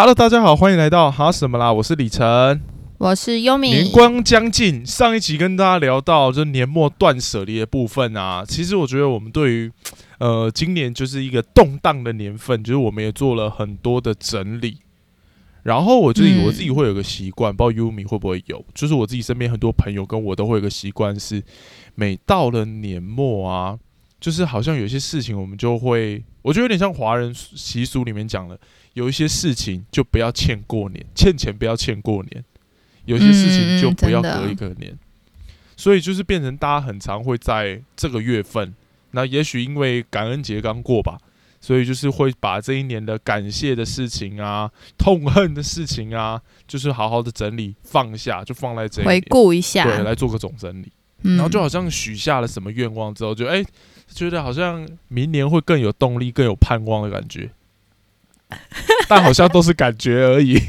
Hello，大家好，欢迎来到哈什么啦？我是李晨。我是优米。年光将近，上一集跟大家聊到就是年末断舍离的部分啊。其实我觉得我们对于呃今年就是一个动荡的年份，就是我们也做了很多的整理。然后我自己我自己会有个习惯，不知道优米会不会有，就是我自己身边很多朋友跟我都会有个习惯，是每到了年末啊，就是好像有些事情我们就会，我觉得有点像华人习俗里面讲的。有一些事情就不要欠过年，欠钱不要欠过年。有些事情就不要隔一个年，所以就是变成大家很常会在这个月份，那也许因为感恩节刚过吧，所以就是会把这一年的感谢的事情啊、痛恨的事情啊，就是好好的整理放下，就放在这回顾一下，对，来做个总整理。然后就好像许下了什么愿望之后，就哎，觉得好像明年会更有动力、更有盼望的感觉。但好像都是感觉而已。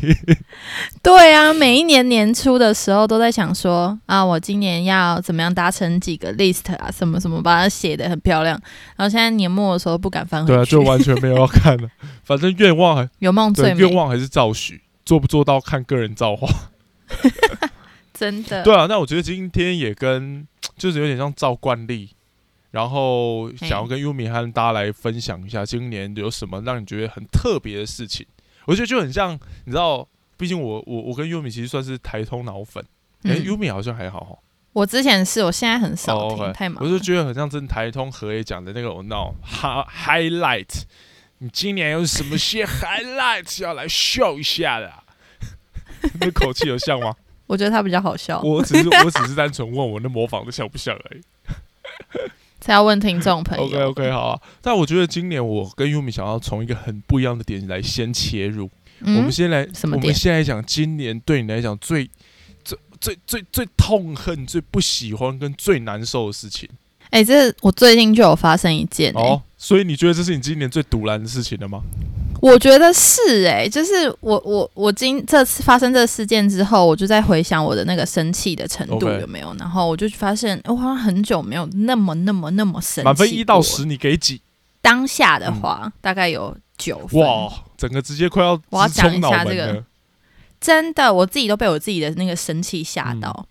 对啊，每一年年初的时候都在想说啊，我今年要怎么样达成几个 list 啊，什么什么，把它写的很漂亮。然后现在年末的时候不敢翻回去，对啊，就完全没有要看了。反正愿望有梦最美，愿望还是照许，做不做到看个人造化。真的。对啊，那我觉得今天也跟就是有点像照惯例。然后想要跟优米和大家来分享一下今年有什么让你觉得很特别的事情。我觉得就很像，你知道，毕竟我我我跟优米其实算是台通脑粉，哎，优米好像还好哈。我之前是我现在很少听，太忙。我就觉得很像真台通和也讲的那个我闹 highlight，你今年有什么些 highlight 要来秀一下的？那口气有像吗？我觉得他比较好笑。我只是我只是单纯问我那模仿的像不像而已。才要问听众朋友。OK OK 好啊，但我觉得今年我跟优米想要从一个很不一样的点来先切入。我们先来，什么我们现在讲今年对你来讲最最最最最痛恨、最不喜欢跟最难受的事情。哎，这我最近就有发生一件哦，所以你觉得这是你今年最堵然的事情了吗？我觉得是哎，就是我我我今这次发生这个事件之后，我就在回想我的那个生气的程度有没有，然后我就发现我好像很久没有那么那么那么生气。满分一到十，你给几？当下的话大概有九分。哇，整个直接快要我要讲一下这个，真的，我自己都被我自己的那个生气吓到。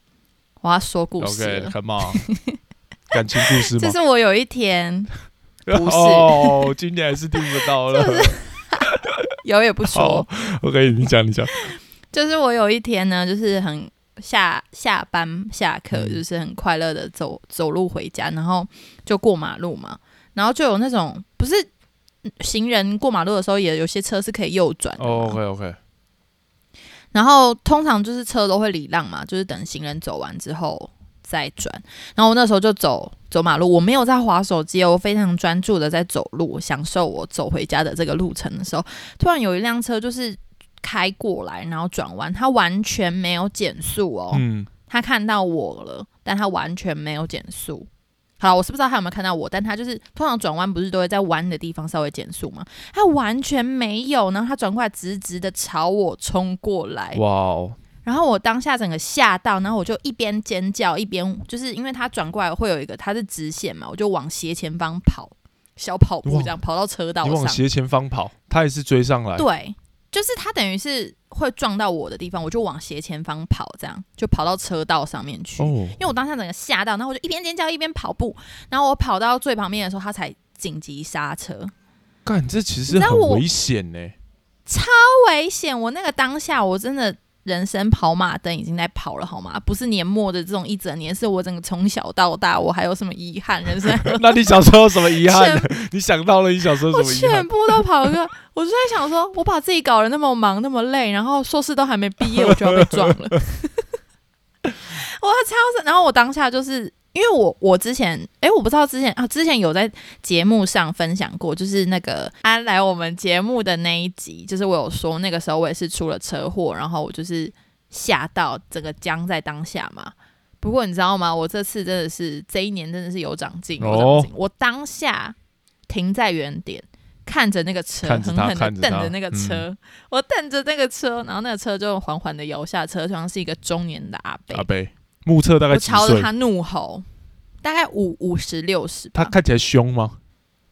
我要说故事了，感情故事吗？这是我有一天，不是哦，今天还是听不到了。有也不说，OK，你讲你讲，就是我有一天呢，就是很下下班下课，就是很快乐的走走路回家，然后就过马路嘛，然后就有那种不是行人过马路的时候，也有些车是可以右转的，OK OK，然后通常就是车都会礼让嘛，就是等行人走完之后。再转，然后我那时候就走走马路，我没有在划手机，我非常专注的在走路，享受我走回家的这个路程的时候，突然有一辆车就是开过来，然后转弯，他完全没有减速哦，嗯，他看到我了，但他完全没有减速。好，我是不知道他有没有看到我，但他就是通常转弯不是都会在弯的地方稍微减速吗？他完全没有，然后他转过来直直的朝我冲过来，哇哦！然后我当下整个吓到，然后我就一边尖叫一边，就是因为他转过来会有一个他是直线嘛，我就往斜前方跑，小跑步这样跑到车道上。往斜前方跑，他也是追上来。对，就是他等于是会撞到我的地方，我就往斜前方跑，这样就跑到车道上面去。因为我当下整个吓到，然后我就一边尖叫一边跑步，然后我跑到最旁边的时候，他才紧急刹车。干，这其实很危险呢，超危险！我那个当下我真的。人生跑马灯已经在跑了，好吗？不是年末的这种一整年，是我整个从小到大，我还有什么遗憾？人生？那你小时候有什么遗憾？你想到了你小时候什么遗憾？全部都跑个，我就在想说，我把自己搞得那么忙那么累，然后硕士都还没毕业，我就要被撞了。我超！然后我当下就是。因为我我之前哎，我不知道之前啊，之前有在节目上分享过，就是那个他来我们节目的那一集，就是我有说那个时候我也是出了车祸，然后我就是吓到整个僵在当下嘛。不过你知道吗？我这次真的是这一年真的是有长进，有长进。我当下停在原点，看着那个车，狠狠的瞪着那个车，我瞪着那个车，然后那个车就缓缓的摇下车窗，是一个中年的阿伯。阿伯。目测大概几？朝着他怒吼，大概五五十六十。他看起来凶吗？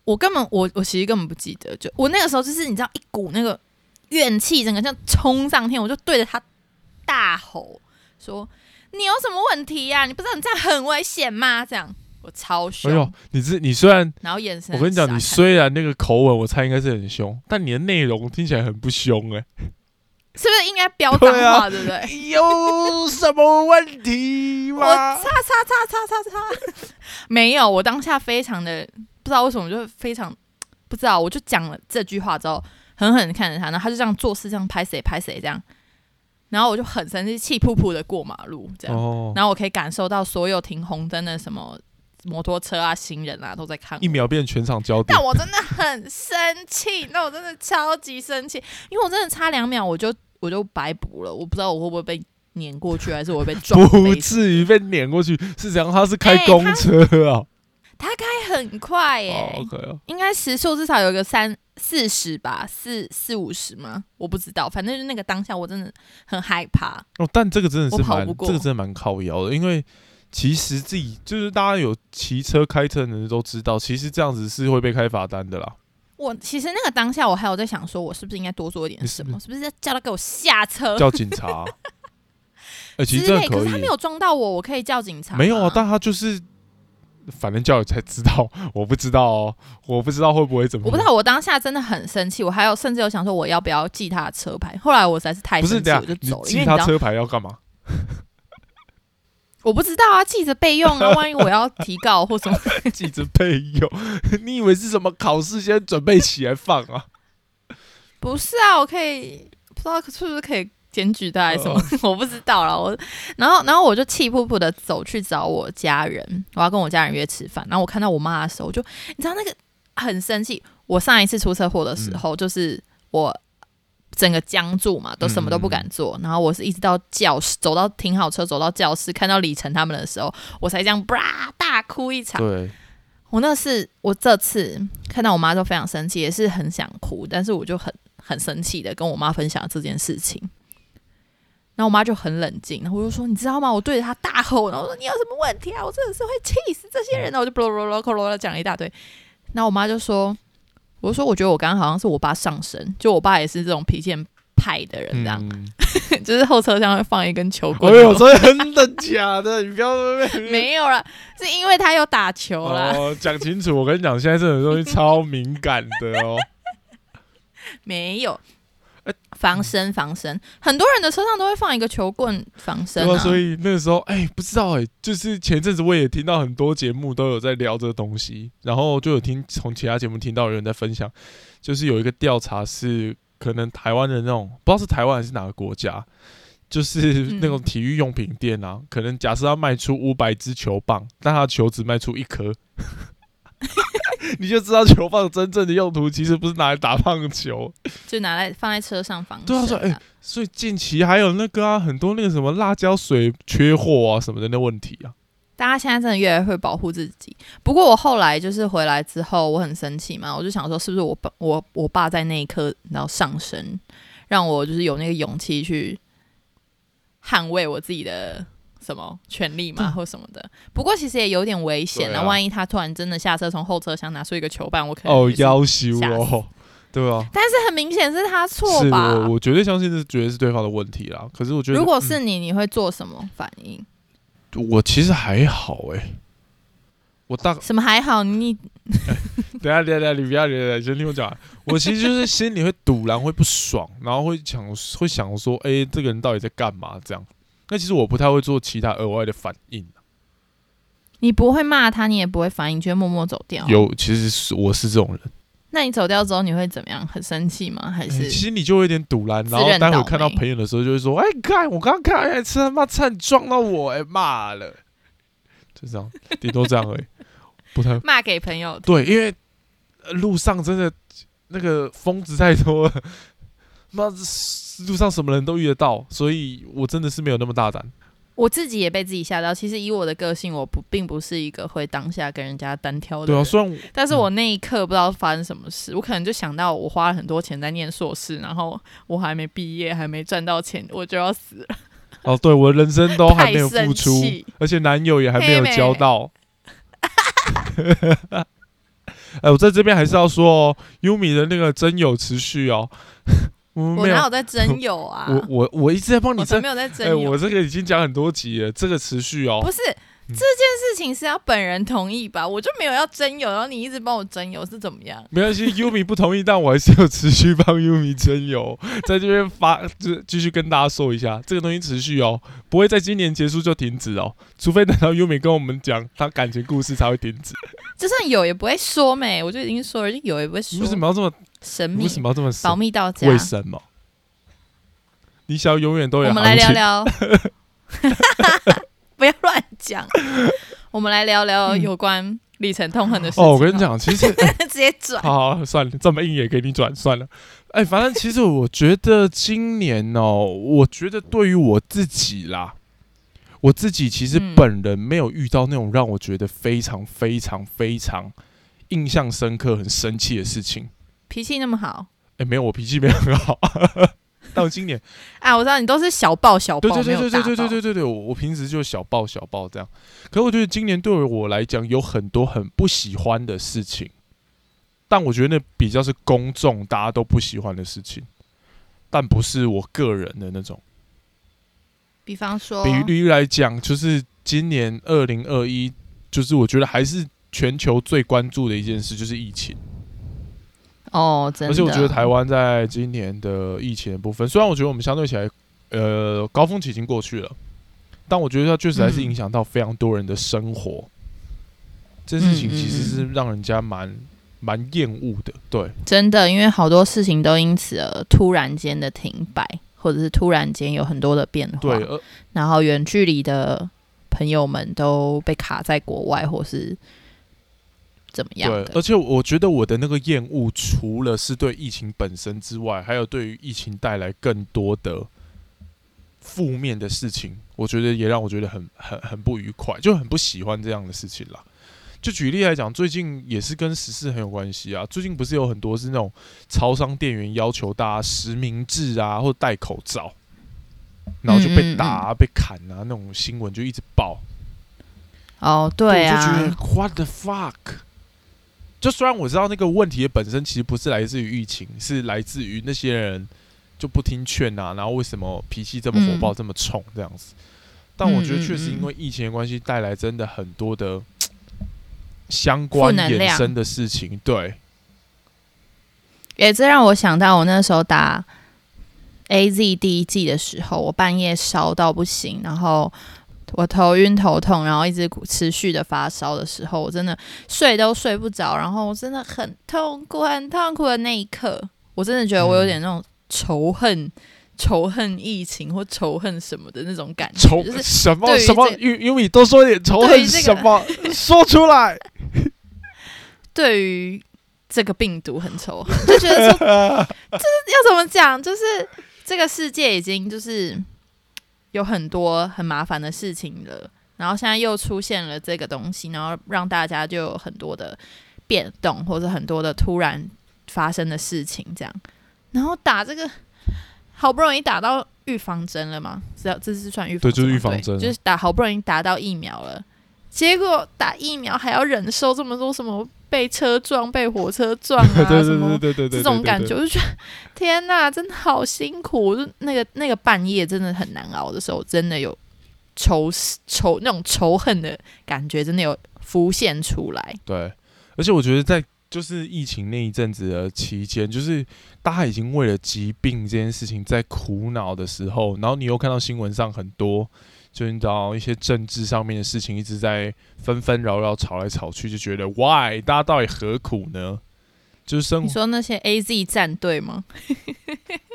我根本我我其实根本不记得，就我那个时候就是你知道一股那个怨气整个像冲上天，我就对着他大吼说：“你有什么问题呀、你不知道你这样很危险吗？”这样我超凶，哎呦，你这你虽然然后眼神我跟你讲，你虽然那个口吻我猜应该是很凶，但你的内容听起来很不凶哎、是不是应该飙脏话，对不对？有什么问题我吗？叉？叉叉叉叉叉，没有，我当下非常的不知道为什么，就非常不知道，我就讲了这句话之后，狠狠地看着他，然后他就这样做事，这样拍谁拍谁这样，然后我就很生气，气噗噗的过马路这样，哦，然后我可以感受到所有停红灯的什么摩托车啊、行人啊都在看我。一秒变全场焦点。但，我真的很生气，那我真的超级生气，因为我真的差两秒我就我就白补了，我不知道我会不会被碾过去，还是我会被 撞不。至于被碾过去，是怎样？他是开公车啊？他开很快耶、应该时速至少有个三四十吧，四四五十吗？我不知道，反正就是那个当下我真的很害怕。哦，但这个真的是蛮，这个真的蛮靠腰的，因为其实自己就是大家有骑车开车的人都知道，其实这样子是会被开罚单的啦。我其实那个当下我还有在想，说我是不是应该多做一点什么？是不是要叫他给我下车 叫警察。哎、其？实这可是他没，有撞到我，我可以叫警察。没有啊，但他就是，反正叫了才知道，我不知道哦，我不知道会不会怎么，我不知道，我当下真的很生气，我还有甚至有想说我要不要记他的车牌。后来我实在是太不是生气，这样，你我就走了，因记他车牌要干嘛？我不知道啊，记着备用啊，万一我要提告或什么。记着备用，你以为是什么考试先准备起来放啊？不是啊，我可以不知道是不是可以检举他还是什么，我不知道了。我然后然后我就气噗噗的走去找我家人，我要跟我家人约吃饭。然后我看到我妈的时候，我就你知道那个很生气。我上一次出车祸的时候，就是我整个僵住嘛，都什么都不敢做。然后我是一直到教室，走到停好车，走到教室，看到李晨他们的时候，我才这样吧大哭一场。对，我那是我这次看到我妈都非常生气，也是很想哭，但是我就很很生气的跟我妈分享这件事情。然后我妈就很冷静，然后我就说：“你知道吗？我对着她大吼，然后我说你有什么问题啊？我真的是会气死这些人的。”我就啰啰啰啰啰的讲了一大堆。然后我妈就说：“我就说我觉得我刚刚好像是我爸上身，就我爸也是这种脾气很派的人，这样、嗯，就是后车厢会放一根球棍哎棍。呦，真的假的？你不要 没有啦，是因为他有打球啦。哦，讲清楚，我跟你讲，现在这种东西超敏感的哦。没有呃，防身防身，很多人的车上都会放一个球棍防身啊。对啊，所以那个时候，哎、不知道哎、就是前阵子我也听到很多节目都有在聊这个东西，然后就有听从其他节目听到有人在分享，就是有一个调查是可能台湾的那种，不知道是台湾还是哪个国家，就是嗯那种体育用品店啊，可能假设要卖出五百支球棒，但他的球只卖出一颗。你就知道球棒真正的用途其实不是拿来打棒球，就拿来放在车上防身、对啊说哎所以近期还有那个啊，很多那个什么辣椒水缺货啊什么的那问题啊。大家现在真的越来越会保护自己。不过我后来就是回来之后，我很生气嘛，我就想说，是不是我爸我我爸在那一刻然后上身，让我就是有那个勇气去捍卫我自己的什么权利嘛，或什么的。不过其实也有点危险对啊万一他突然真的下车从后车厢拿出一个球棒，我可能哦，要求吓哦，对啊，但是很明显是他错吧？我我绝对相信是绝对是对方的问题啦。可是我觉得，如果是你，你会做什么反应？嗯我其实还好哎、我大什么还好？你等下 等一下等下，你不要等一下，先听我讲。我其实就是心里会堵然会不爽，然后会想会想说，哎、这个人到底在干嘛？这样。那其实我不太会做其他额外的反应。你不会骂他，你也不会反应，你就会默默走掉。，有，其实是我是这种人。那你走掉之后，你会怎么样？很生气吗？还欸是其实你就会有点堵拦，然后待会看到朋友的时候就会说：“哎、看我刚刚看那台车，他妈差点撞到我，哎、骂了！”就这样，顶多这样而已，不太骂给朋友？对，因为呃路上真的那个疯子太多了，妈路上什么人都遇得到，所以我真的是没有那么大胆。我自己也被自己吓到。其实以我的个性，我不并不是一个会当下跟人家单挑的人。对啊，虽然我但是我那一刻不知道发生什么事，我可能就想到我花了很多钱在念硕士，然后我还没毕业，还没赚到钱，我就要死了。哦，对我人生都还没有付出，而且男友也还没有交到。哎，我在这边还是要说哦，优米的那个真有持续哦。我哪有在真有啊？我我我一直在帮你争我没，有在真哎、有。我这个已经讲很多集了，这个持续哦不。是这件事情是要本人同意吧？我就没有要征友，然后你一直帮我征友是怎么样？没关系，Umi 不同意，但我还是有持续帮 Umi 征友，在这边发，就继续跟大家说一下，这个东西持续哦，不会在今年结束就停止哦，除非等到 Umi 跟我们讲他感情故事才会停止。就算有也不会说没，我就已经说了，就有也不会说。为什么要这么？神秘为？什么要这么保神？密到家。为什么？你想要永远都有我们来聊聊，不要乱讲。我们来聊聊有关里程痛恨的事情。哦，我跟你，讲，其实 直接转。好好算了，这么硬也给你转算了。哎，反正其实我觉得今年哦，我觉得对于我自己啦，我自己其实嗯本人没有遇到那种让我觉得非常非常非常印象深刻、很生气的事情。脾气那么好哎，没有，我脾气没有很好。但我今年，哎！我知道你都是小爆小爆，对对对对对对对对对对，我我平时就小爆小爆这样。可我觉得今年对我来讲有很多很不喜欢的事情，但我觉得那比较是公众大家都不喜欢的事情，但不是我个人的那种。比方说，比例来讲，就是今年二零二一，就是我觉得还是全球最关注的一件事，就是疫情。哦，真的，而且我觉得台湾在今年的疫情的部分，虽然我觉得我们相对起来，呃，高峰期已经过去了，但我觉得它确实还是嗯影响到非常多人的生活。这事情其实是让人家蛮蛮厌恶的，对真的，因为好多事情都因此而突然间的停摆，或者是突然间有很多的变化。对，呃，然后远距离的朋友们都被卡在国外，或是怎么样对，而。且我觉得我的那个厌恶，除了是对疫情本身之外，还有对于疫情带来更多的负面的事情，我觉得也让我觉得很很很不愉快，就很不喜欢这样的事情啦。就举例来讲，最近也是跟时事很有关系啊。最近不是有很多是那种超商店员要求大家实名制啊，或者戴口罩，然后就被打、啊、被砍啊，那种新闻就一直爆。哦，对我就觉得啊，what the fuck。就虽然我知道那个问题的本身其实不是来自于疫情，是来自于那些人就不听劝啊，然后为什么脾气这么火爆、嗯这么冲这样子。但我觉得确实因嗯为疫情的关系，带来真的很多的相关衍生的事情。对，也这让我想到我那时候打 A Z 第一季的时候，我半夜烧到不行，然后我头晕头痛，然后一直持续的发烧的时候，我真的睡都睡不着，然后我真的很痛苦，很痛苦的那一刻，我真的觉得我有点那种仇恨。仇恨疫情或仇恨什么的那种感觉，仇就是什么？什么，这因因为你多说一点仇恨什么，说出来。对于这个病毒很仇恨，就觉得说 要怎么讲，就是这个世界已经就是有很多很麻烦的事情了，然后现在又出现了这个东西，然后让大家就有很多的变动，或者很多的突然发生的事情，这样，然后打这个好不容易打到预防针了嘛，知道这是算预防对就是预防针啊就是打好不容易打到疫苗了，结果打疫苗还要忍受这么多什么被车撞、被火车撞啊，对对对什么对对对，这种感觉，我就觉得天哪，真的好辛苦。我就那个那个半夜真的很难熬的时候，真的有仇仇那种仇恨的感觉，真的有浮现出来。对，而且我觉得在就是疫情那一阵子的期间，就是大家已经为了疾病这件事情在苦恼的时候，然后你又看到新闻上很多，就你知道一些政治上面的事情一直在纷纷扰扰、吵来吵去，就觉得 why 大家到底何苦呢？就是生活你说那些 A Z 战队吗？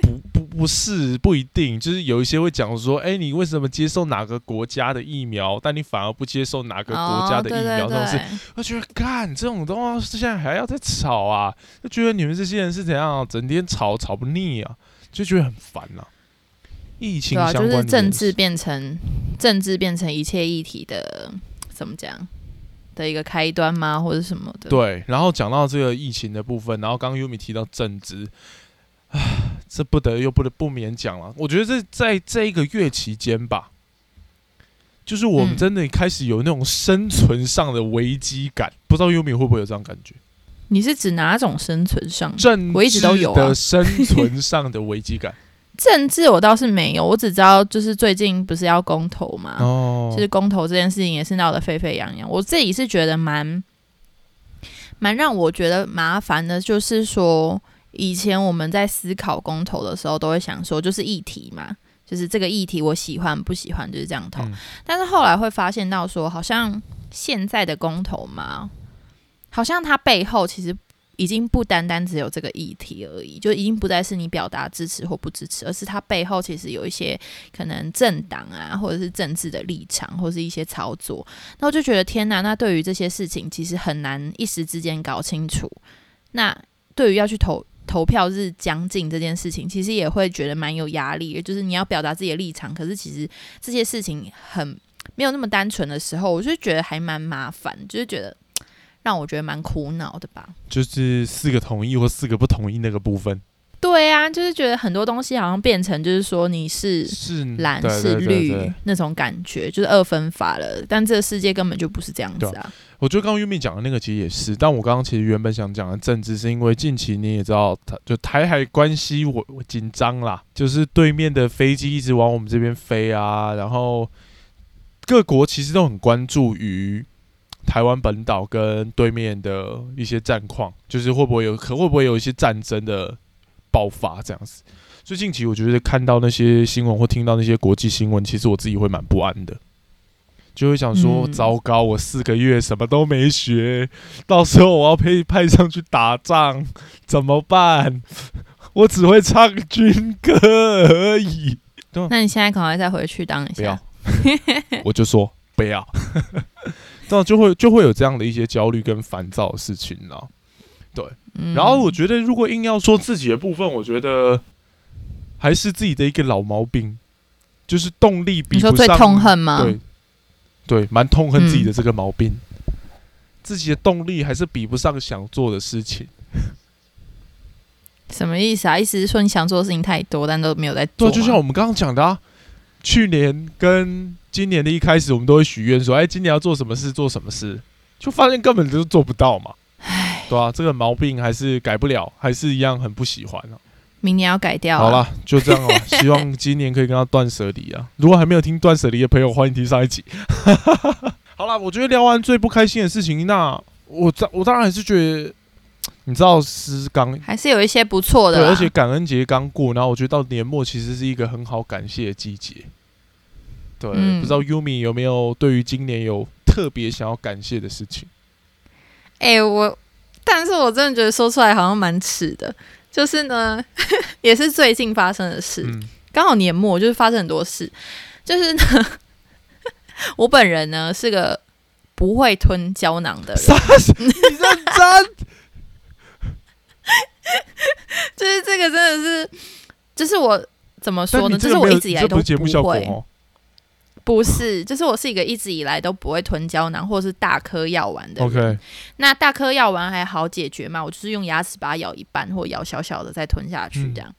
不不不是不一定，就是有一些会讲说，哎、你为什么接受哪个国家的疫苗，但你反而不接受哪个国家的疫苗？哦、这种事我觉得干这种东西，现在还要再吵啊，就觉得你们这些人是怎样，整天吵吵不腻啊，就觉得很烦呐、疫情对啊，就是政治变成政治变成一切议题的怎么讲的一个开端吗，或者什么的？对，然后讲到这个疫情的部分，然后刚刚 Yumi 提到政治，唉，这不得又不得不免讲了。我觉得这在这一个月期间吧，就是我们嗯真的开始有那种生存上的危机感，不知道 Yumi 会不会有这样感觉？你是指哪种生存上？政我一直都有的生存 上的危机感政治我倒是没有，我只知道就是最近不是要公投嘛，哦就是公投这件事情也是闹得沸沸扬扬。我自己是觉得蛮蛮让我觉得麻烦的，就是说以前我们在思考公投的时候，都会想说就是议题嘛，就是这个议题我喜欢不喜欢就是这样投。嗯但是后来会发现到说，好像现在的公投嘛，好像它背后其实已经不单单只有这个议题而已，就已经不再是你表达支持或不支持，而是它背后其实有一些可能政党啊，或者是政治的立场，或是一些操作。那我就觉得天哪，那对于这些事情其实很难一时之间搞清楚。那对于要去投投票日将近这件事情，其实也会觉得蛮有压力，就是你要表达自己的立场，可是其实这些事情很没有那么单纯的时候，我就觉得还蛮麻烦，就是觉得让我觉得蛮苦恼的吧。就是四个同意或四个不同意那个部分对啊，就是觉得很多东西好像变成就是说你是是蓝是绿那种感觉，就是二分法了。但这个世界根本就不是这样子对啊。我觉得刚刚 Yumi 讲的那个其实也是，但我刚刚其实原本想讲的政治，是因为近期你也知道，它就台海关系我我紧张啦，就是对面的飞机一直往我们这边飞啊，然后各国其实都很关注于台湾本岛跟对面的一些战况，就是会不会有可会不会有一些战争的爆发这样子。所以近期我觉得看到那些新闻或听到那些国际新闻，其实我自己会蛮不安的。就会想说，嗯糟糕，我四个月什么都没学，到时候我要被派上去打仗，怎么办？我只会唱军歌而已。那你现在赶快再回去当一不要下。，我就说不要，这样就会就会有这样的一些焦虑跟烦躁的事情啦。嗯然后我觉得，如果硬要说自己的部分，我觉得还是自己的一个老毛病，就是动力比你说最不上。痛恨吗？对，对，蛮痛恨自己嗯的这个毛病。自己的动力还是比不上想做的事情。什么意思啊？意思是说你想做的事情太多，但都没有在做吗。就像我们刚刚讲的啊，去年跟今年的一开始，我们都会许愿说，哎，今年要做什么事，做什么事，就发现根本就做不到嘛。唉，对啊，这个毛病还是改不了，还是一样很不喜欢啊。明年要改掉、啊。好了，就这样了。希望今年可以跟他断舍离啊！如果还没有听断舍离的朋友，欢迎听上一集。好了，我觉得聊完最不开心的事情，那我当我当然还是觉得，你知道是刚还是有一些不错的对，而且感恩节刚过，然后我觉得到年末其实是一个很好感谢的季节。对，嗯不知道 Yumi 有没有对于今年有特别想要感谢的事情？哎、我，但是我真的觉得说出来好像蛮耻的。就是呢，也是最近发生的事，嗯，刚好年末就是发生很多事。就是呢，我本人呢是个不会吞胶囊的人，你认真？就是这个真的是，就是我怎么说呢？就是我一直以来都不会，哦。不是，就是我是一个一直以来都不会吞胶囊或者是大颗药丸的人。OK，那大颗药丸还好解决嘛，我就是用牙齿把它咬一半或咬小小的再吞下去嗯这样。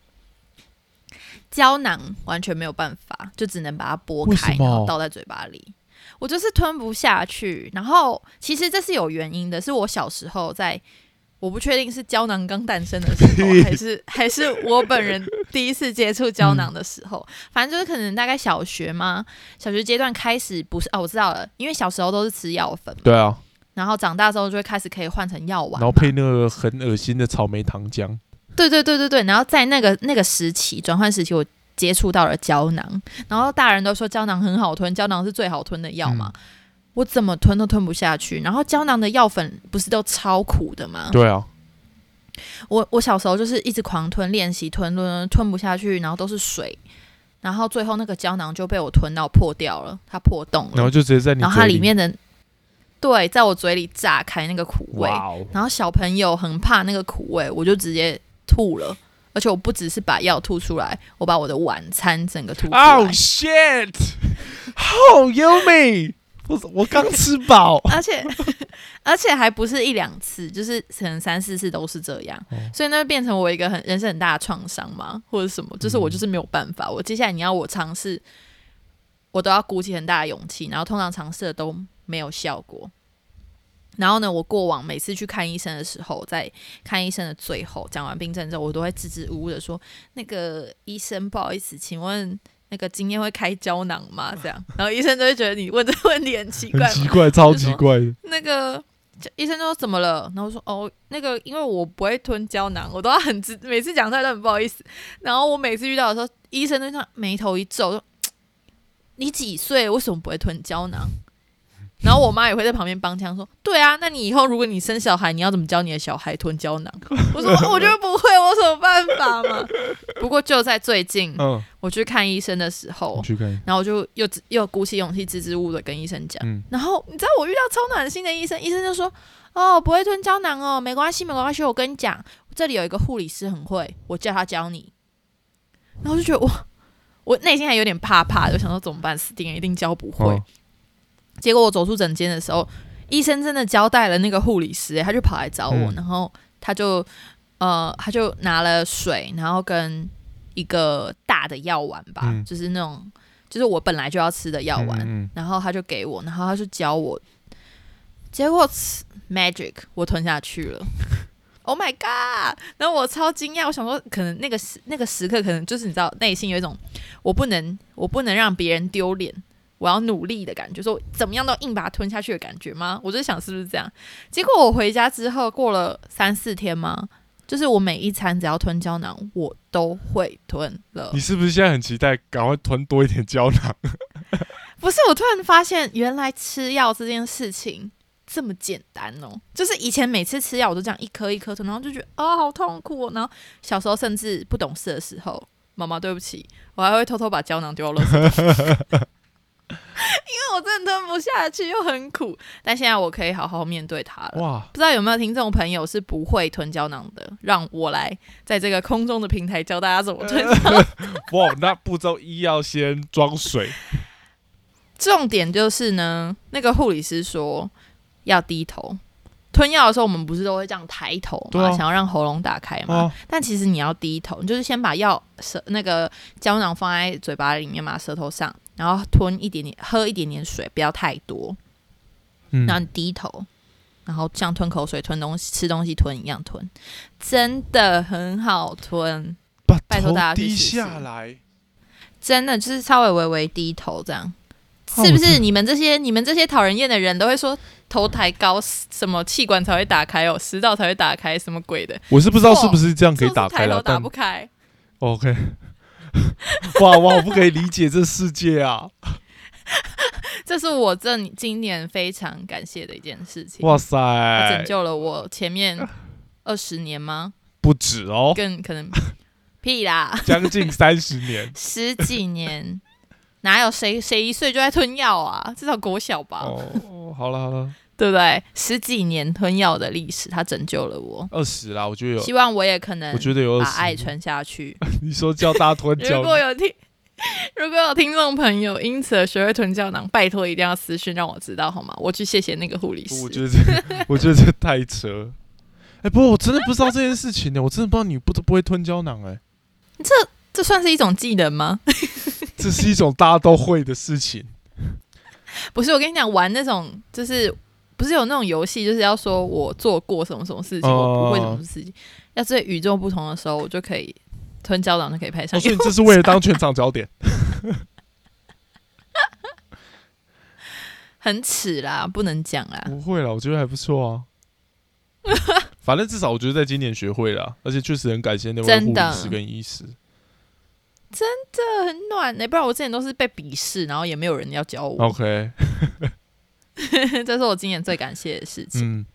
胶囊完全没有办法，就只能把它剥开，然后倒在嘴巴里。我就是吞不下去。然后其实这是有原因的，是我小时候在，我不确定是胶囊刚诞生的时候，还是还是我本人第一次接触胶囊的时候，反正就是可能大概小学嘛，小学阶段开始不是哦，我知道了，因为小时候都是吃药粉，对啊，然后长大之后就会开始可以换成药丸，然后配那个很恶心的草莓糖浆。对对对对对，然后在那个那个时期转换时期，我接触到了胶囊，然后大人都说胶囊很好吞，胶囊是最好吞的药嘛，我怎么吞都吞不下去。然后胶囊的药粉不是都超苦的吗？对啊，我我小时候就是一直狂吞，练习吞吞吞不下去，然后都是水，然后最后那个胶囊就被我吞到破掉了，它破洞了，然后就直接在你然后它嘴里面的对，在我嘴里炸开那个苦味，然后小朋友很怕那个苦味，我就直接吐了。而且我不只是把药吐出来，我把我的晚餐整个吐出来。Oh shit! How yummy! 我我刚吃饱。而且 而且还不是一两次，就是可能三四次都是这样，哦。所以那变成我一个很人生很大的创伤嘛，或者什么，就是我就是没有办法，我接下来你要我尝试，我都要鼓起很大的勇气，然后通常尝试的都没有效果。然后呢，我过往每次去看医生的时候，在看医生的最后讲完病症之后，我都会支支吾吾的说：“那个医生，不好意思，请问那个今天会开胶囊吗？”这样，然后医生就会觉得你问这个问题很奇怪。很奇怪，超奇怪的。那个医生就说怎么了？然后我说哦，那个因为我不会吞胶囊，我都要很直，每次讲出来都很不好意思。然后我每次遇到的时候，医生都像眉头一皱，说：“ 你几岁？为什么不会吞胶囊？”然后我妈也会在旁边帮腔说：“对啊，那你以后如果你生小孩，你要怎么教你的小孩吞胶囊？” 我说：“我觉得不会，我有什么办法嘛？”不过就在最近，嗯，我去看医生的时候。然后我就又又鼓起勇气支支吾吾的跟医生讲。嗯，然后你知道我遇到超暖心的医生，医生就说：“哦，不会吞胶囊哦，没关系，没关系。我跟你讲，这里有一个护理师很会，我叫他教你。”然后就觉得哇，我内心还有点怕怕的，我想说怎么办？死定了，一定教不会。哦结果我走出诊间的时候，医生真的交代了那个护理师、欸，他就跑来找我，嗯然后他就呃，他就拿了水，然后跟一个大的药丸吧，嗯就是那种就是我本来就要吃的药丸，嗯然后他就给我，然后他就教我，结果吃 magic 我吞下去了。Oh my god！然后我超惊讶，我想说，可能那个时那个时刻，可能就是你知道，内心有一种我不能我不能让别人丢脸，我要努力的感觉，说怎么样都硬把它吞下去的感觉吗？我就想是不是这样？结果我回家之后过了三四天吗？就是我每一餐只要吞胶囊，我都会吞了你。是不是现在很期待赶快吞多一点胶囊？不是，我突然发现，原来吃药这件事情这么简单哦。就是以前每次吃药，我都这样一颗一颗吞，然后就觉得哦，好痛苦、哦。然后小时候甚至不懂事的时候，妈妈对不起，我还会偷偷把胶囊丢到垃圾桶，因为我真的吞不下去，又很苦。但现在我可以好好面对它了。哇，不知道有没有听众朋友是不会吞胶囊的，让我来在这个空中的平台教大家怎么吞胶囊。哇，那步骤一要先装水。重点就是呢，那个护理师说要低头吞药的时候，我们不是都会这样抬头嘛，啊想要让喉咙打开嘛。啊，但其实你要低头，你就是先把药舌那个胶囊放在嘴巴里面嘛，舌头上，然后吞一点点，喝一点点水，不要太多，嗯然后你低头。然后像吞口水、吞东西、吃东西吞一样吞，真的很好吞，拜托大家去试试下来。真的就是稍微微微低头这样，哦是不是？你们这些你们这些讨人厌的人都会说头抬高，什么气管才会打开哦，食道才会打开，什么鬼的？我是不知道是不是这样可以打开了，打不开。OK。哇哇，我不可以理解这世界啊！这是我这今年非常感谢的一件事情，哇塞拯，救了我前面二十年吗？不止哦，更可能 屁啦，将近三十年十几年，哪有谁谁一岁就在吞药啊？至少国小吧，哦。好了好了，对不对？十几年吞药的历史，它拯救了我。二十啦，我觉得有，希望我也可能我觉得有把爱。传下去。你说叫大家吞如果有听，如果有听众朋友因此而学会吞胶囊，拜托一定要私讯让我知道好吗？我去谢谢那个护理师。我觉得这，我觉得这太扯。哎、不过我真的不知道这件事情呢，我真的不知道你不不会吞胶囊哎，这这算是一种技能吗？这是一种大家都会的事情。不是，我跟你讲，玩那种就是不是有那种游戏，就是要说我做过什么什么事情，哦我不会什么事情，要是与众不同的时候，我就可以吞胶囊就可以拍上哦，所用以。这是为了当全场焦点。很耻啦，不能讲啦。不会啦，我觉得还不错啊。反正至少我觉得在今年学会了，而且确实很感谢那位护真的理师跟医师。真的很暖呢、不然我之前都是被鄙视，然后也没有人要教我。OK，这是我今年最感谢的事情。嗯，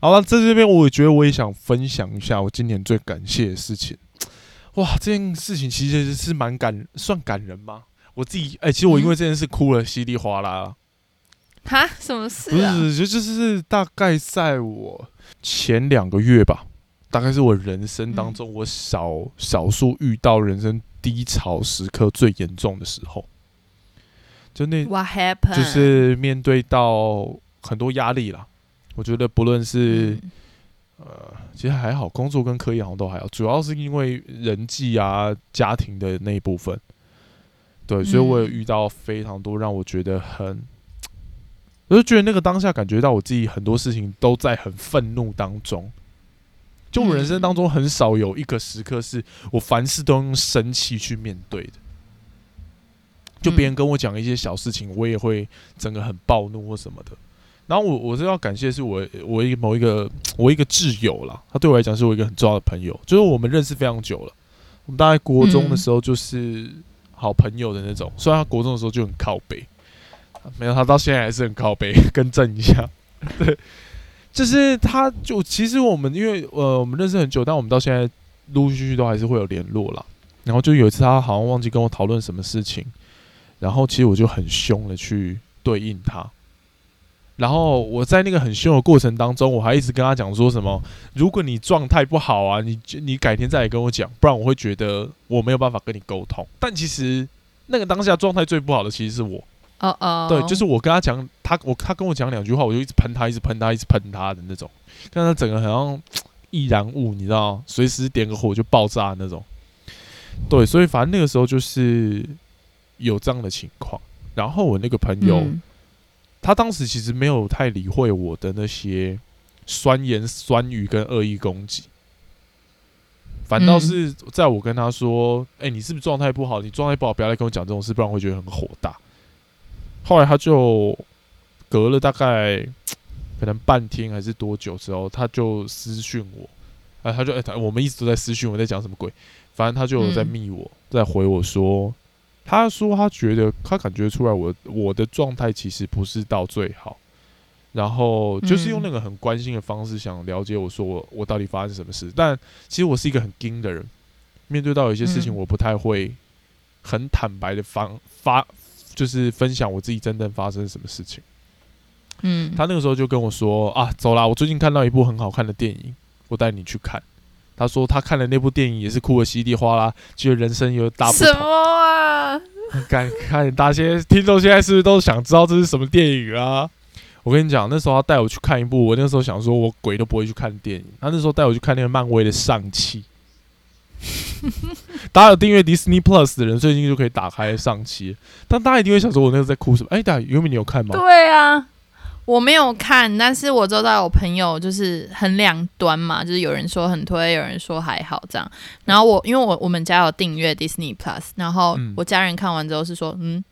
好了，在这边我也觉得我也想分享一下我今年最感谢的事情。哇，这件事情其实是蛮感，算感人吗？我自己哎、其实我因为这件事哭了稀里哗啦啦。哈，什么事不是，啊？就就是大概在我前两个月吧，大概是我人生当嗯中我少、少数遇到人生低潮时刻最严重的时候，就那 What happened？就是面对到很多压力啦。我觉得不论是、嗯呃，其实还好，工作跟科研好像都还好，主要是因为人际啊、家庭的那一部分。对，所以我有嗯遇到非常多让我觉得很我就觉得那个当下感觉到我自己很多事情都在很愤怒当中。就我人生当中很少有一个时刻是我凡事都用生气去面对的。就别人跟我讲一些小事情，我也会整个很暴怒或什么的。然后我我是要感谢是我我一某一个我一个挚友啦，他对我来讲是我一个很重要的朋友，就是我们认识非常久了。我们大概国中的时候就是好朋友的那种，虽然他国中的时候就很靠背，没有他到现在还是很靠背。更正一下，对，就是他就其实我们因为呃我们认识很久，但我们到现在陆陆续续都还是会有联络啦。然后就有一次他好像忘记跟我讨论什么事情，然后其实我就很凶的去对应他。然后我在那个很凶的过程当中，我还一直跟他讲说什么：如果你状态不好啊，你你改天再来跟我讲，不然我会觉得我没有办法跟你沟通。但其实那个当下状态最不好的其实是我。哦哦，对，就是我跟他讲，他我他跟我讲两句话，我就一直喷他，一直喷他，一直喷他的那种。但他整个好像易燃物，你知道，随时点个火就爆炸那种。对，所以反正那个时候就是有这样的情况。然后我那个朋友。他当时其实没有太理会我的那些酸言酸语跟恶意攻击，反倒是在我跟他说：“哎，你是不是状态不好？你状态不好，不要来跟我讲这种事，不然会觉得很火大。”后来他就隔了大概可能半天还是多久之后，他就私讯我，哎，他就哎，我们一直都在私讯，我在讲什么鬼？反正他就有在密我，在回我说。他说他觉得他感觉出来我我的状态其实不是到最好，然后就是用那个很关心的方式想了解我说我我到底发生什么事，但其实我是一个很硬的人，面对到有些事情我不太会很坦白的方发就是分享我自己真正发生什么事情。嗯，他那个时候就跟我说啊，走啦，我最近看到一部很好看的电影，我带你去看。他说他看了那部电影也是哭的稀里哗啦，觉得人生有大不同。什么啊？看看大些听众现在是不是都想知道这是什么电影啊？我跟你讲，那时候他带我去看一部，我那时候想说我鬼都不会去看电影。他那时候带我去看那个漫威的上期。大家有订阅 Disney Plus 的人，最近就可以打开上期。但大家一定会想说，我那时候在哭什么？哎，大家原本你有看吗？对啊。我没有看，但是我知道有朋友就是很两端嘛，就是有人说很推，有人说还好这样。然后我因为我我们家有订阅 Disney Plus，然后我家人看完之后是说，嗯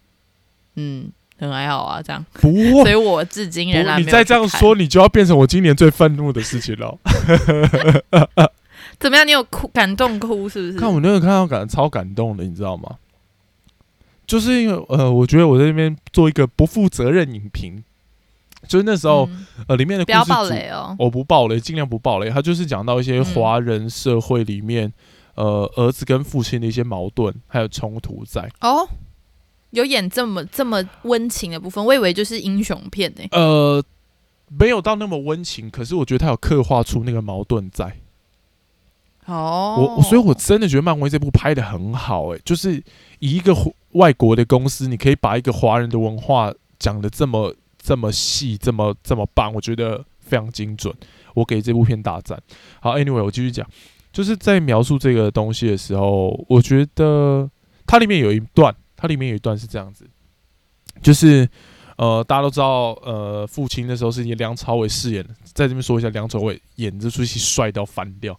嗯，很还好啊这样。不，所以我至今仍然你再这样说，你就要变成我今年最愤怒的事情了。怎么样？你有哭感动哭是不是？看我那个看到感超感动的，你知道吗？就是因为呃，我觉得我在那边做一个不负责任影评。就是那时候，呃，里面的不要暴雷哦，我不暴雷，尽量不暴雷。他就是讲到一些华人社会里面，呃，儿子跟父亲的一些矛盾还有冲突在。哦，有演这么这么温情的部分，我以为就是英雄片呢。呃，没有到那么温情，可是我觉得他有刻画出那个矛盾在。哦，我所以，我真的觉得漫威这部拍的很好，哎，就是以一个外国的公司，你可以把一个华人的文化讲的这么。这么细，这么这么棒，我觉得非常精准。我给这部片大赞。好，Anyway，我继续讲，就是在描述这个东西的时候，我觉得它里面有一段，它里面有一段是这样子，就是呃，大家都知道，呃，父亲那时候是以梁朝伟饰演的，在这边说一下，梁朝伟演这出戏帅到翻掉。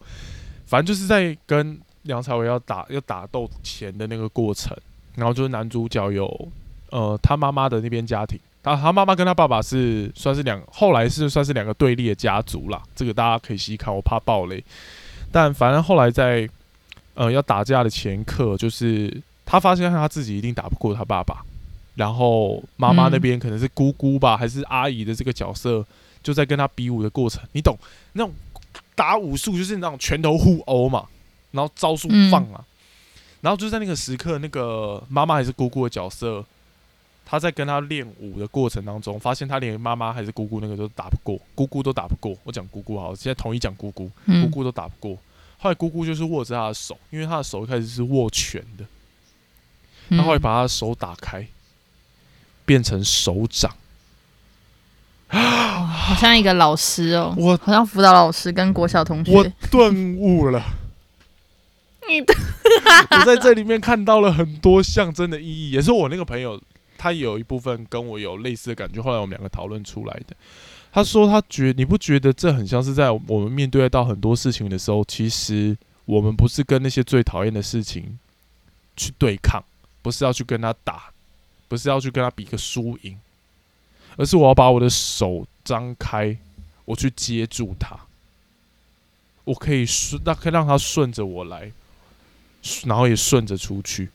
反正就是在跟梁朝伟要打要打斗前的那个过程，然后就是男主角有呃他妈妈的那边家庭。他他妈妈跟他爸爸是算是两，后来是算是两个对立的家族啦。这个大家可以细看，我怕暴雷。但反正后来在呃要打架的前刻，就是他发现他自己一定打不过他爸爸，然后妈妈那边可能是姑姑吧，还是阿姨的这个角色，就在跟他比武的过程，你懂那种打武术就是那种拳头互殴嘛，然后招数放啊，然后就在那个时刻，那个妈妈还是姑姑的角色。他在跟他练武的过程当中，发现他连妈妈还是姑姑那个都打不过，姑姑都打不过。我讲姑姑好，现在统一讲姑姑，姑姑都打不过。后来姑姑就是握着他的手，因为他的手一开始是握拳的，他后来把他的手打开，变成手掌。好像一个老师哦，我好像辅导老师跟国小同学，我顿悟了。你的，我在这里面看到了很多象征的意义，也是我那个朋友他有一部分跟我有类似的感觉，后来我们两个讨论出来的。他说他觉你不觉得这很像是在我们面对到很多事情的时候，其实我们不是跟那些最讨厌的事情去对抗，不是要去跟他打，不是要去跟他比个输赢，而是我要把我的手张开，我去接住他，我可以顺，那可以让他顺着我来，然后也顺着出去。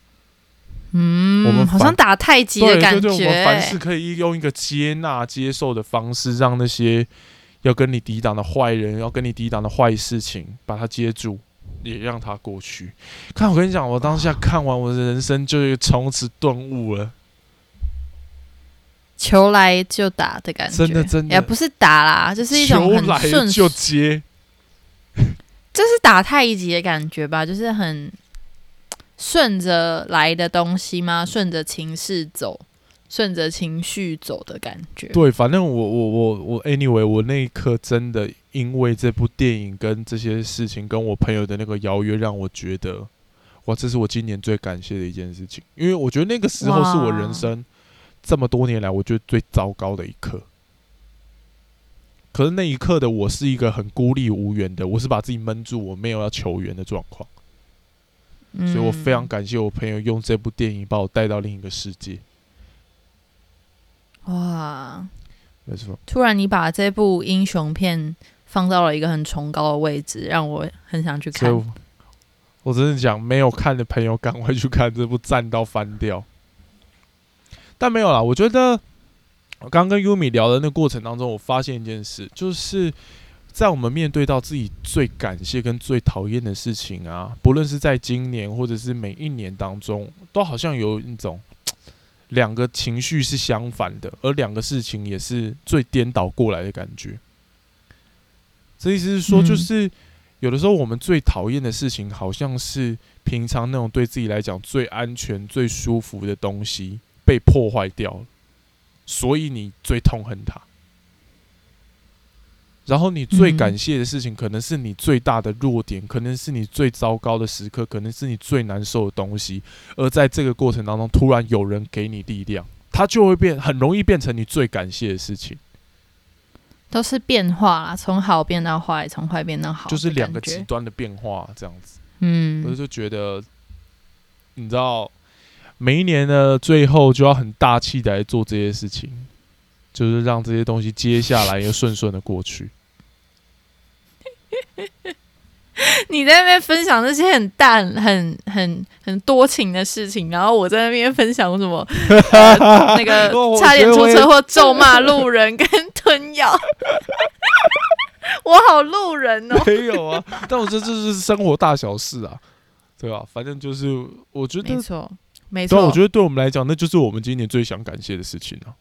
嗯，我们好像打太极的感对对对，我们凡事。可以用一个接纳、接受的方式，让那些要跟你抵挡的坏人，要跟你抵挡的坏事情，把它接住，也让它过去。看，我跟你讲，我当下看完，我的人生就从此顿悟了。球来就打的感觉，真的真的也不是打啦，就是一种很顺，就接，就是打太极的感觉吧，就是很顺着来的东西吗？顺着情势走，顺着情绪走的感觉。对，反正我我我我，anyway，我那一刻真的因为这部电影跟这些事情，跟我朋友的那个邀约，让我觉得，哇，这是我今年最感谢的一件事情，因为我觉得那个时候是我人生这么多年来，我觉得最糟糕的一刻。可是那一刻的我是一个很孤立无援的，我是把自己闷住，我没有要求援的状况，所以我非常感谢我朋友用这部电影把我带到另一个世界。哇！没错，突然你把这部英雄片放到了一个很崇高的位置，让我很想去看。我，我真的讲，没有看的朋友赶快去看这部，赞到翻掉。但没有啦，我觉得我刚跟优米聊的那过程当中，我发现一件事，就是在我们面对到自己最感谢跟最讨厌的事情啊，不论是在今年或者是每一年当中，都好像有一种 两个情绪是相反的，而两个事情也是最颠倒过来的感觉。这意思是说，嗯就是有的时候我们最讨厌的事情，好像是平常那种对自己来讲最安全、最舒服的东西被破坏掉了，所以你最痛恨它。然后你最嗯感谢的事情，可能是你最大的弱点，可能是你最糟糕的时刻，可能是你最难受的东西。而在这个过程当中，突然有人给你力量，它就会变，很容易变成你最感谢的事情。都是变化啦，从好变到坏，从坏变到好，就是两个极极。端的变化，这样子。嗯我嗯，就觉得，你知道，每一年的最后就要很大气的来做这些事情，就是让这些东西接下来又顺顺的过去。你在那边分享那些很淡、很很多情的事情，然后我在那边分享什么、呃那个 差点出车祸、咒骂路人跟吞药。我好路人哦，没有啊，但我觉得这是生活大小事啊，对吧、反正就是我觉得没，错，没错。我觉得对我们来讲，那就是我们今年最想感谢的事情啊，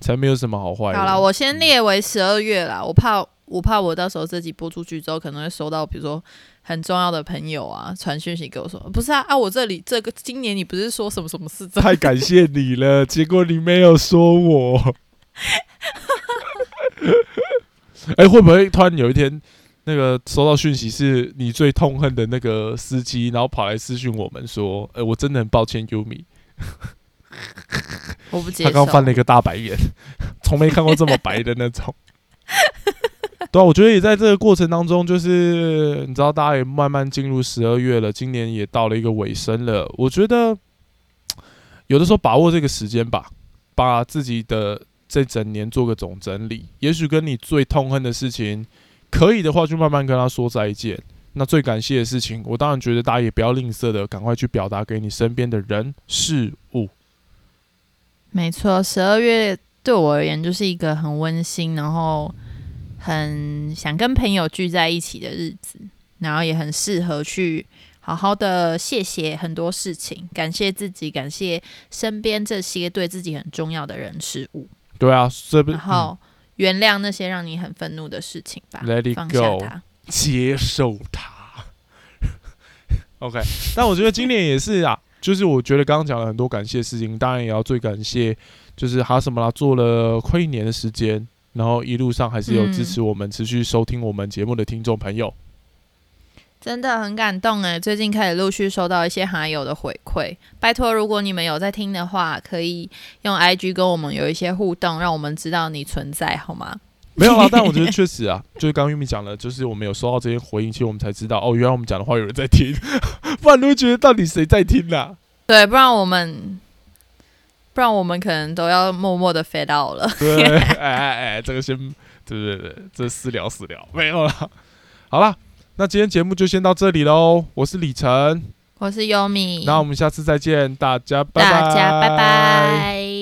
才没有什么好坏。好了，我先列为十二月啦，我怕我怕我到时候这集播出去之后，可能会收到比如说很重要的朋友啊传讯息给我说，不是啊啊，我这里这个今年你不是说什么什么事？太感谢你了，结果你没有说我。哎、会不会突然有一天，那个收到讯息是你最痛恨的那个司机，然后跑来私讯我们说：“哎、我真的很抱歉，Yumi，我不接受。他刚翻了一个大白眼，从没看过这么白的那种。” 对啊，我觉得也在这个过程当中，就是你知道，大家也慢慢进入十二月了，今年也到了一个尾声了。我觉得有的时候把握这个时间吧，把自己的这整年做个总整理。也许跟你最痛恨的事情，可以的话就慢慢跟他说再见。那最感谢的事情，我当然觉得大家也不要吝啬的，赶快去表达给你身边的人事物。没错，十二月对我而言就是一个很温馨，然后很想跟朋友聚在一起的日子，然后也很适合去好好的谢谢很多事情，感谢自己，感谢身边这些对自己很重要的人事物，对啊，这不然后原谅那些让你很愤怒的事情吧 Let it 放下 go 它。接受它。OK，但我觉得今年也是啊，就是我觉得刚刚讲了很多感谢的事情，当然也要最感谢，就是哈什么啦，做了快一年的时间，然后一路上还是有支持我们、持续收听我们节目的听众朋友。真的很感动哎！最近开始陆续收到一些哈友的回馈，拜托，如果你们有在听的话，可以用 IG 跟我们有一些互动，让我们知道你存在，好吗？没有啊，但我觉得确实啊，就是刚刚玉米讲了，就是我们有收到这些回应，其实我们才知道哦，原来我们讲的话有人在听，不然都会觉得到底谁在听啊？对，不然我们，不然我们可能都要默默的 fade out 了。对，哎哎哎，这个先，对对对，这私聊私聊没有了，好了。那今天节目就先到这里喽，我是李晨，我是优米，那我们下次再见，大家拜拜，大家拜拜。